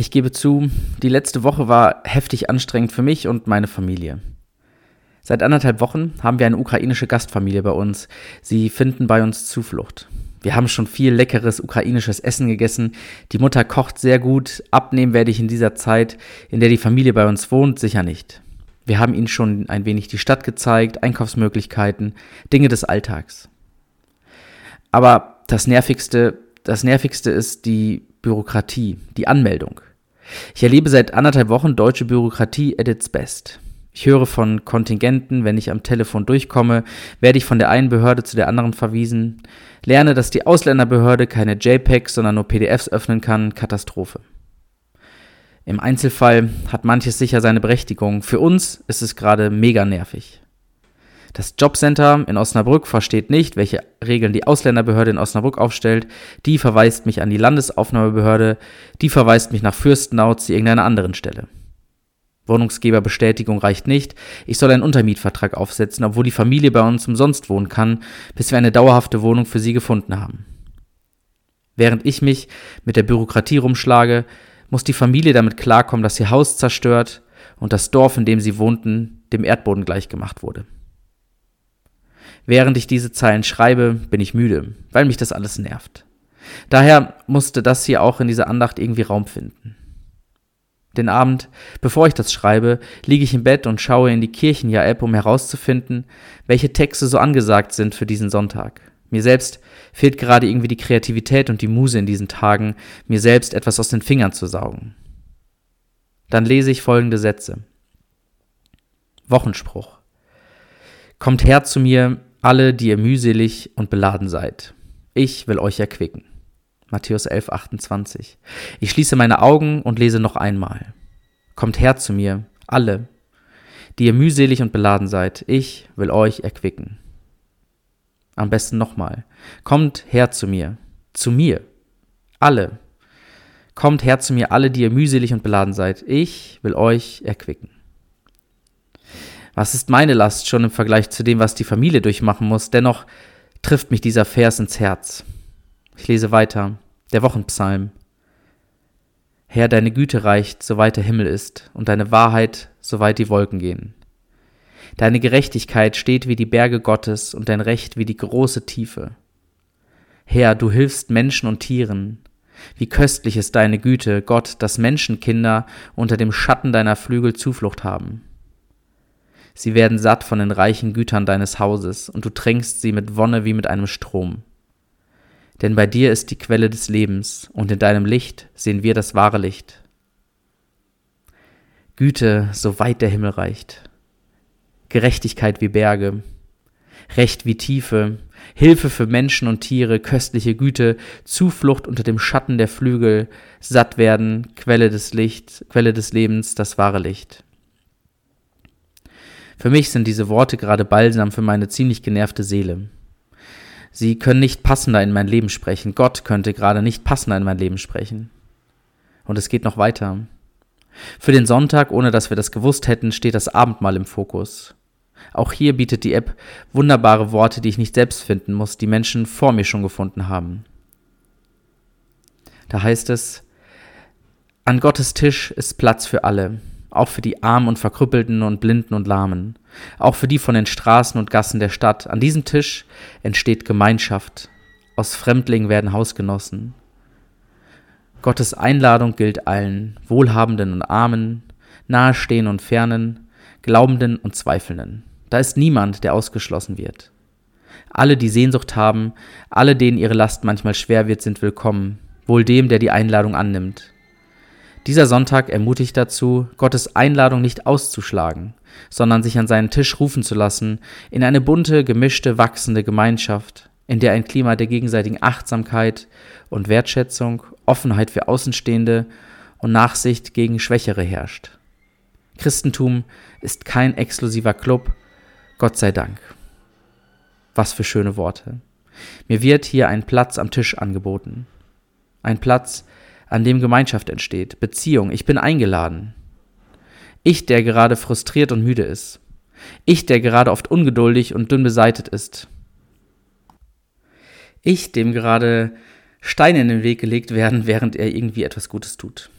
Ich gebe zu, die letzte Woche war heftig anstrengend für mich und meine Familie. Seit anderthalb Wochen haben wir eine ukrainische Gastfamilie bei uns. Sie finden bei uns Zuflucht. Wir haben schon viel leckeres ukrainisches Essen gegessen. Die Mutter kocht sehr gut. Abnehmen werde ich in dieser Zeit, in der die Familie bei uns wohnt, sicher nicht. Wir haben ihnen schon ein wenig die Stadt gezeigt, Einkaufsmöglichkeiten, Dinge des Alltags. Aber das nervigste, das nervigste ist die Bürokratie, die Anmeldung. Ich erlebe seit anderthalb Wochen deutsche Bürokratie at its best. Ich höre von Kontingenten, wenn ich am Telefon durchkomme, werde ich von der einen Behörde zu der anderen verwiesen, lerne, dass die Ausländerbehörde keine JPEGs, sondern nur PDFs öffnen kann, Katastrophe. Im Einzelfall hat manches sicher seine Berechtigung. Für uns ist es gerade mega nervig. Das Jobcenter in Osnabrück versteht nicht, welche Regeln die Ausländerbehörde in Osnabrück aufstellt. Die verweist mich an die Landesaufnahmebehörde. Die verweist mich nach Fürstenau zu irgendeiner anderen Stelle. Wohnungsgeberbestätigung reicht nicht. Ich soll einen Untermietvertrag aufsetzen, obwohl die Familie bei uns umsonst wohnen kann, bis wir eine dauerhafte Wohnung für sie gefunden haben. Während ich mich mit der Bürokratie rumschlage, muss die Familie damit klarkommen, dass ihr Haus zerstört und das Dorf, in dem sie wohnten, dem Erdboden gleichgemacht wurde. Während ich diese Zeilen schreibe, bin ich müde, weil mich das alles nervt. Daher musste das hier auch in dieser Andacht irgendwie Raum finden. Den Abend, bevor ich das schreibe, liege ich im Bett und schaue in die Kirchenjahr-App, um herauszufinden, welche Texte so angesagt sind für diesen Sonntag. Mir selbst fehlt gerade irgendwie die Kreativität und die Muse in diesen Tagen, mir selbst etwas aus den Fingern zu saugen. Dann lese ich folgende Sätze. Wochenspruch. Kommt her zu mir, alle, die ihr mühselig und beladen seid. Ich will euch erquicken. Matthäus 11, 28. Ich schließe meine Augen und lese noch einmal. Kommt her zu mir, alle, die ihr mühselig und beladen seid. Ich will euch erquicken. Am besten nochmal. Kommt her zu mir, zu mir, alle. Kommt her zu mir, alle, die ihr mühselig und beladen seid. Ich will euch erquicken. Was ist meine Last schon im Vergleich zu dem, was die Familie durchmachen muss? Dennoch trifft mich dieser Vers ins Herz. Ich lese weiter. Der Wochenpsalm. Herr, deine Güte reicht, soweit der Himmel ist, und deine Wahrheit, soweit die Wolken gehen. Deine Gerechtigkeit steht wie die Berge Gottes und dein Recht wie die große Tiefe. Herr, du hilfst Menschen und Tieren. Wie köstlich ist deine Güte, Gott, dass Menschenkinder unter dem Schatten deiner Flügel Zuflucht haben. Sie werden satt von den reichen Gütern deines Hauses, und du tränkst sie mit Wonne wie mit einem Strom. Denn bei dir ist die Quelle des Lebens, und in deinem Licht sehen wir das wahre Licht. Güte, so weit der Himmel reicht, Gerechtigkeit wie Berge, Recht wie Tiefe, Hilfe für Menschen und Tiere, köstliche Güte, Zuflucht unter dem Schatten der Flügel, satt werden, Quelle des Lichts, Quelle des Lebens, das wahre Licht. Für mich sind diese Worte gerade Balsam für meine ziemlich genervte Seele. Sie können nicht passender in mein Leben sprechen. Gott könnte gerade nicht passender in mein Leben sprechen. Und es geht noch weiter. Für den Sonntag, ohne dass wir das gewusst hätten, steht das Abendmahl im Fokus. Auch hier bietet die App wunderbare Worte, die ich nicht selbst finden muss, die Menschen vor mir schon gefunden haben. Da heißt es, an Gottes Tisch ist Platz für alle auch für die Armen und Verkrüppelten und Blinden und Lahmen, auch für die von den Straßen und Gassen der Stadt. An diesem Tisch entsteht Gemeinschaft, aus Fremdlingen werden Hausgenossen. Gottes Einladung gilt allen, Wohlhabenden und Armen, Nahestehen und Fernen, Glaubenden und Zweifelnden. Da ist niemand, der ausgeschlossen wird. Alle, die Sehnsucht haben, alle, denen ihre Last manchmal schwer wird, sind willkommen, wohl dem, der die Einladung annimmt. Dieser Sonntag ermutigt dazu, Gottes Einladung nicht auszuschlagen, sondern sich an seinen Tisch rufen zu lassen, in eine bunte, gemischte, wachsende Gemeinschaft, in der ein Klima der gegenseitigen Achtsamkeit und Wertschätzung, Offenheit für Außenstehende und Nachsicht gegen Schwächere herrscht. Christentum ist kein exklusiver Club, Gott sei Dank. Was für schöne Worte. Mir wird hier ein Platz am Tisch angeboten. Ein Platz, an dem Gemeinschaft entsteht, Beziehung. Ich bin eingeladen. Ich, der gerade frustriert und müde ist. Ich, der gerade oft ungeduldig und dünn beseitet ist. Ich, dem gerade Steine in den Weg gelegt werden, während er irgendwie etwas Gutes tut.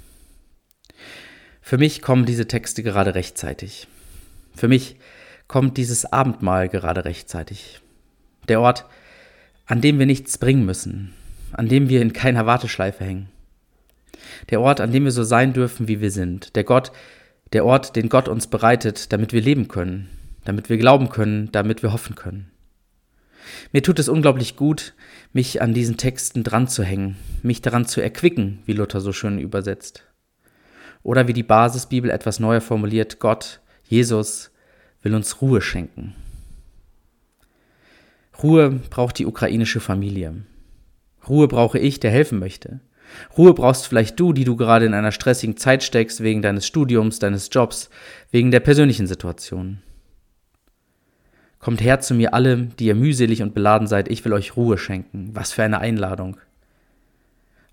Für mich kommen diese Texte gerade rechtzeitig. Für mich kommt dieses Abendmahl gerade rechtzeitig. Der Ort, an dem wir nichts bringen müssen, an dem wir in keiner Warteschleife hängen. Der Ort, an dem wir so sein dürfen, wie wir sind. Der Gott, der Ort, den Gott uns bereitet, damit wir leben können, damit wir glauben können, damit wir hoffen können. Mir tut es unglaublich gut, mich an diesen Texten dran zu hängen, mich daran zu erquicken, wie Luther so schön übersetzt. Oder wie die Basisbibel etwas neuer formuliert, Gott, Jesus, will uns Ruhe schenken. Ruhe braucht die ukrainische Familie. Ruhe brauche ich, der helfen möchte. Ruhe brauchst vielleicht du, die du gerade in einer stressigen Zeit steckst, wegen deines Studiums, deines Jobs, wegen der persönlichen Situation. Kommt her zu mir alle, die ihr mühselig und beladen seid, ich will euch Ruhe schenken. Was für eine Einladung.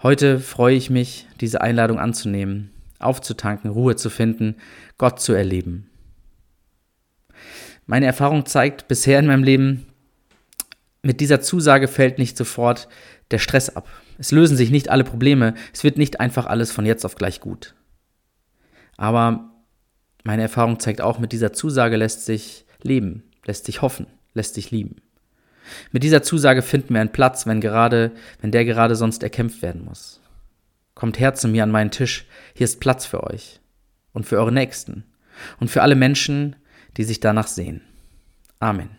Heute freue ich mich, diese Einladung anzunehmen, aufzutanken, Ruhe zu finden, Gott zu erleben. Meine Erfahrung zeigt bisher in meinem Leben, mit dieser Zusage fällt nicht sofort der Stress ab. Es lösen sich nicht alle Probleme, es wird nicht einfach alles von jetzt auf gleich gut. Aber meine Erfahrung zeigt auch, mit dieser Zusage lässt sich leben, lässt sich hoffen, lässt sich lieben. Mit dieser Zusage finden wir einen Platz, wenn gerade, wenn der gerade sonst erkämpft werden muss. Kommt her zu mir an meinen Tisch, hier ist Platz für euch und für eure Nächsten und für alle Menschen, die sich danach sehen. Amen.